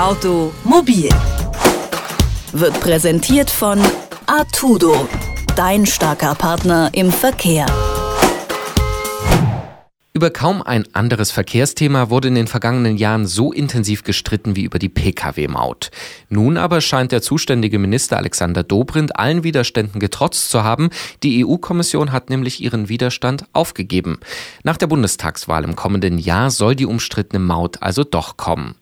Automobil wird präsentiert von Artudo, dein starker Partner im Verkehr. Über kaum ein anderes Verkehrsthema wurde in den vergangenen Jahren so intensiv gestritten wie über die Pkw-Maut. Nun aber scheint der zuständige Minister Alexander Dobrindt allen Widerständen getrotzt zu haben. Die EU-Kommission hat nämlich ihren Widerstand aufgegeben. Nach der Bundestagswahl im kommenden Jahr soll die umstrittene Maut also doch kommen.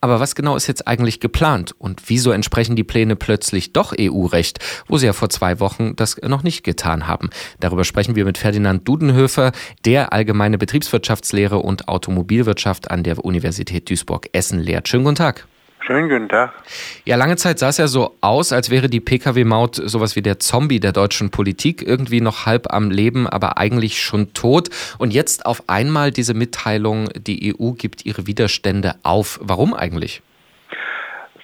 Aber was genau ist jetzt eigentlich geplant und wieso entsprechen die Pläne plötzlich doch EU-Recht, wo sie ja vor zwei Wochen das noch nicht getan haben? Darüber sprechen wir mit Ferdinand Dudenhöfer, der allgemeine Betriebswirtschaftslehre und Automobilwirtschaft an der Universität Duisburg-Essen lehrt. Schönen guten Tag. Schönen guten Tag. Ja, lange Zeit sah es ja so aus, als wäre die Pkw-Maut sowas wie der Zombie der deutschen Politik, irgendwie noch halb am Leben, aber eigentlich schon tot. Und jetzt auf einmal diese Mitteilung, die EU gibt ihre Widerstände auf. Warum eigentlich?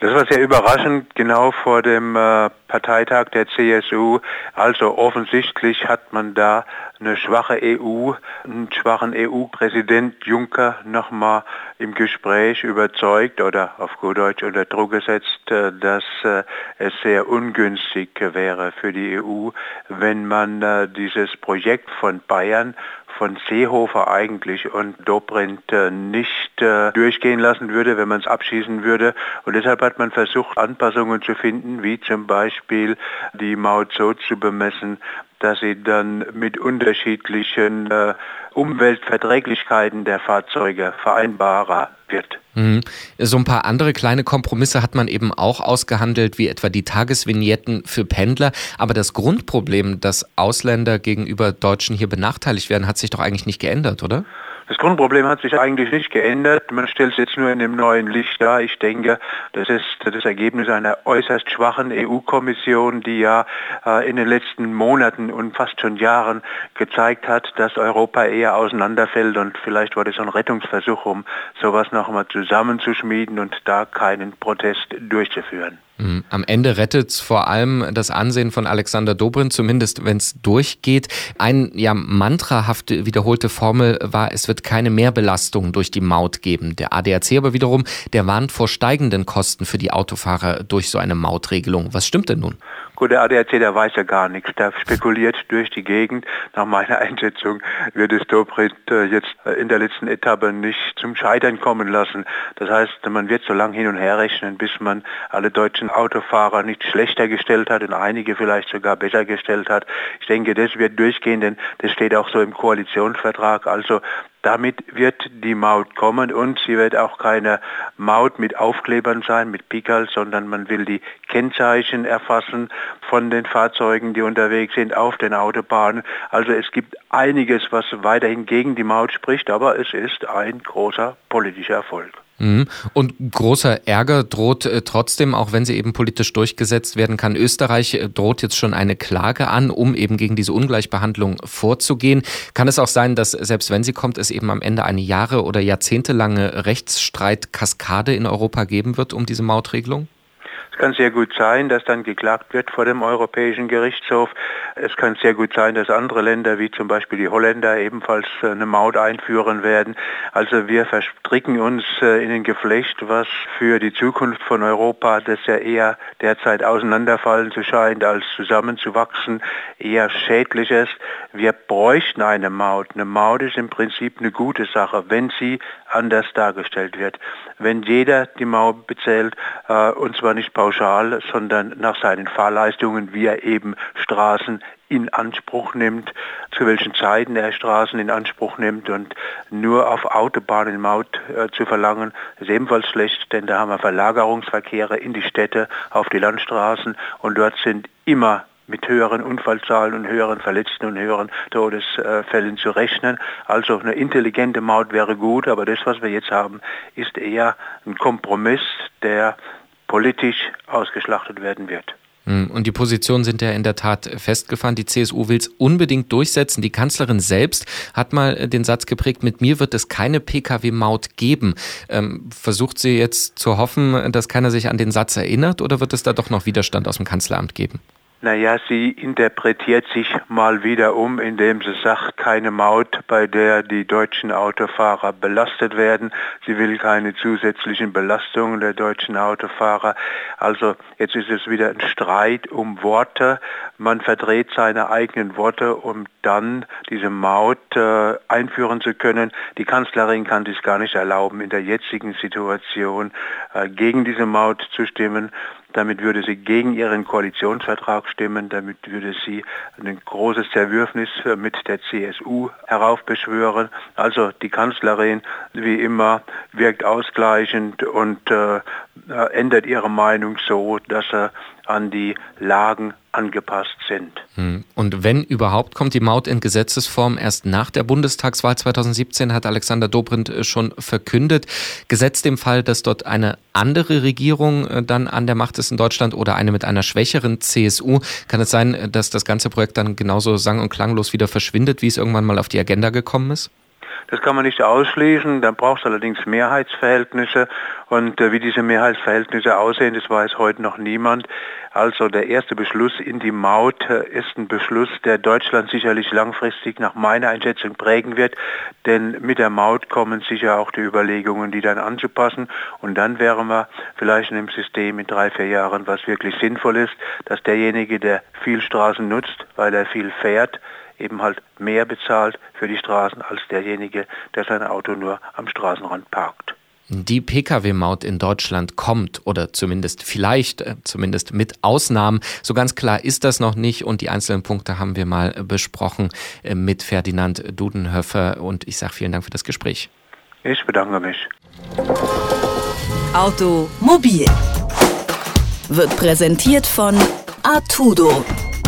Das war sehr überraschend, genau vor dem äh, Parteitag der CSU. Also offensichtlich hat man da eine schwache EU, einen schwachen EU-Präsident Juncker nochmal im Gespräch überzeugt oder auf gut Deutsch unter Druck gesetzt, äh, dass äh, es sehr ungünstig wäre für die EU, wenn man dieses Projekt von Bayern von Seehofer eigentlich und Dobrindt nicht durchgehen lassen würde, wenn man es abschießen würde. Und deshalb hat man versucht, Anpassungen zu finden, wie zum Beispiel die Maut so zu bemessen, dass sie dann mit unterschiedlichen äh, Umweltverträglichkeiten der Fahrzeuge vereinbarer wird. Mhm. So ein paar andere kleine Kompromisse hat man eben auch ausgehandelt, wie etwa die Tagesvignetten für Pendler. Aber das Grundproblem, dass Ausländer gegenüber Deutschen hier benachteiligt werden, hat sich doch eigentlich nicht geändert, oder? Das Grundproblem hat sich eigentlich nicht geändert. Man stellt es jetzt nur in dem neuen Licht dar. Ich denke, das ist das Ergebnis einer äußerst schwachen EU-Kommission, die ja äh, in den letzten Monaten und fast schon Jahren gezeigt hat, dass Europa eher auseinanderfällt und vielleicht war das ein Rettungsversuch, um sowas nochmal zusammenzuschmieden und da keinen Protest durchzuführen. Mhm. Am Ende rettet vor allem das Ansehen von Alexander Dobrindt, zumindest wenn es durchgeht. Ein ja mantrahaft wiederholte Formel war, es wird keine Mehrbelastung durch die Maut geben. Der ADAC aber wiederum, der warnt vor steigenden Kosten für die Autofahrer durch so eine Mautregelung. Was stimmt denn nun? Gut, der ADAC, der weiß ja gar nichts. Der spekuliert durch die Gegend. Nach meiner Einschätzung wird es Dobrindt äh, jetzt äh, in der letzten Etappe nicht zum Scheitern kommen lassen. Das heißt, man wird so lange hin und her rechnen, bis man alle deutschen Autofahrer nicht schlechter gestellt hat und einige vielleicht sogar besser gestellt hat. Ich denke, das wird durchgehen, denn das steht auch so im Koalitionsvertrag. Also damit wird die Maut kommen und sie wird auch keine Maut mit Aufklebern sein, mit Pickel, sondern man will die Kennzeichen erfassen von den Fahrzeugen, die unterwegs sind auf den Autobahnen. Also es gibt einiges, was weiterhin gegen die Maut spricht, aber es ist ein großer politischer Erfolg. Mhm. Und großer Ärger droht äh, trotzdem, auch wenn sie eben politisch durchgesetzt werden kann. Österreich äh, droht jetzt schon eine Klage an, um eben gegen diese Ungleichbehandlung vorzugehen. Kann es auch sein, dass selbst wenn sie kommt, es eben am Ende eine Jahre- oder jahrzehntelange Rechtsstreitkaskade in Europa geben wird um diese Mautregelung? Es kann sehr gut sein, dass dann geklagt wird vor dem Europäischen Gerichtshof. Es kann sehr gut sein, dass andere Länder wie zum Beispiel die Holländer ebenfalls äh, eine Maut einführen werden. Also wir verstricken uns äh, in ein Geflecht, was für die Zukunft von Europa, das ja eher derzeit auseinanderfallen zu scheint, als zusammenzuwachsen, eher schädlich ist. Wir bräuchten eine Maut. Eine Maut ist im Prinzip eine gute Sache, wenn sie anders dargestellt wird. Wenn jeder die Maut bezählt, äh, und zwar nicht pauschal, sondern nach seinen Fahrleistungen, wie er eben Straßen in Anspruch nimmt, zu welchen Zeiten er Straßen in Anspruch nimmt und nur auf Autobahnen Maut äh, zu verlangen, ist ebenfalls schlecht, denn da haben wir Verlagerungsverkehre in die Städte, auf die Landstraßen und dort sind immer mit höheren Unfallzahlen und höheren Verletzten und höheren Todesfällen zu rechnen. Also eine intelligente Maut wäre gut, aber das, was wir jetzt haben, ist eher ein Kompromiss, der politisch ausgeschlachtet werden wird. Hm, und die Positionen sind ja in der Tat festgefahren. Die CSU will es unbedingt durchsetzen. Die Kanzlerin selbst hat mal den Satz geprägt, mit mir wird es keine Pkw-Maut geben. Ähm, versucht sie jetzt zu hoffen, dass keiner sich an den Satz erinnert oder wird es da doch noch Widerstand aus dem Kanzleramt geben? Naja, sie interpretiert sich mal wieder um, indem sie sagt, keine Maut, bei der die deutschen Autofahrer belastet werden. Sie will keine zusätzlichen Belastungen der deutschen Autofahrer. Also jetzt ist es wieder ein Streit um Worte. Man verdreht seine eigenen Worte, um dann diese Maut äh, einführen zu können. Die Kanzlerin kann sich gar nicht erlauben, in der jetzigen Situation äh, gegen diese Maut zu stimmen. Damit würde sie gegen ihren Koalitionsvertrag stimmen. Damit würde sie ein großes Zerwürfnis mit der CSU heraufbeschwören. Also die Kanzlerin, wie immer, wirkt ausgleichend und äh, ändert ihre Meinung so, dass er an die Lagen angepasst sind. Hm. Und wenn überhaupt, kommt die Maut in Gesetzesform erst nach der Bundestagswahl 2017, hat Alexander Dobrindt äh, schon verkündet. Gesetzt dem Fall, dass dort eine andere Regierung äh, dann an der Macht ist in Deutschland oder eine mit einer schwächeren CSU, kann es sein, dass das ganze Projekt dann genauso sang- und klanglos wieder verschwindet, wie es irgendwann mal auf die Agenda gekommen ist? Das kann man nicht ausschließen, dann braucht es allerdings Mehrheitsverhältnisse. Und äh, wie diese Mehrheitsverhältnisse aussehen, das weiß heute noch niemand. Also der erste Beschluss in die Maut äh, ist ein Beschluss, der Deutschland sicherlich langfristig nach meiner Einschätzung prägen wird, denn mit der Maut kommen sicher auch die Überlegungen, die dann anzupassen. Und dann wären wir vielleicht in einem System in drei, vier Jahren, was wirklich sinnvoll ist, dass derjenige, der viel Straßen nutzt, weil er viel fährt, eben halt mehr bezahlt für die Straßen als derjenige, der sein Auto nur am Straßenrand parkt. Die Pkw-Maut in Deutschland kommt oder zumindest vielleicht, äh, zumindest mit Ausnahmen. So ganz klar ist das noch nicht und die einzelnen Punkte haben wir mal besprochen äh, mit Ferdinand Dudenhöfer und ich sage vielen Dank für das Gespräch. Ich bedanke mich. Automobil wird präsentiert von Artudo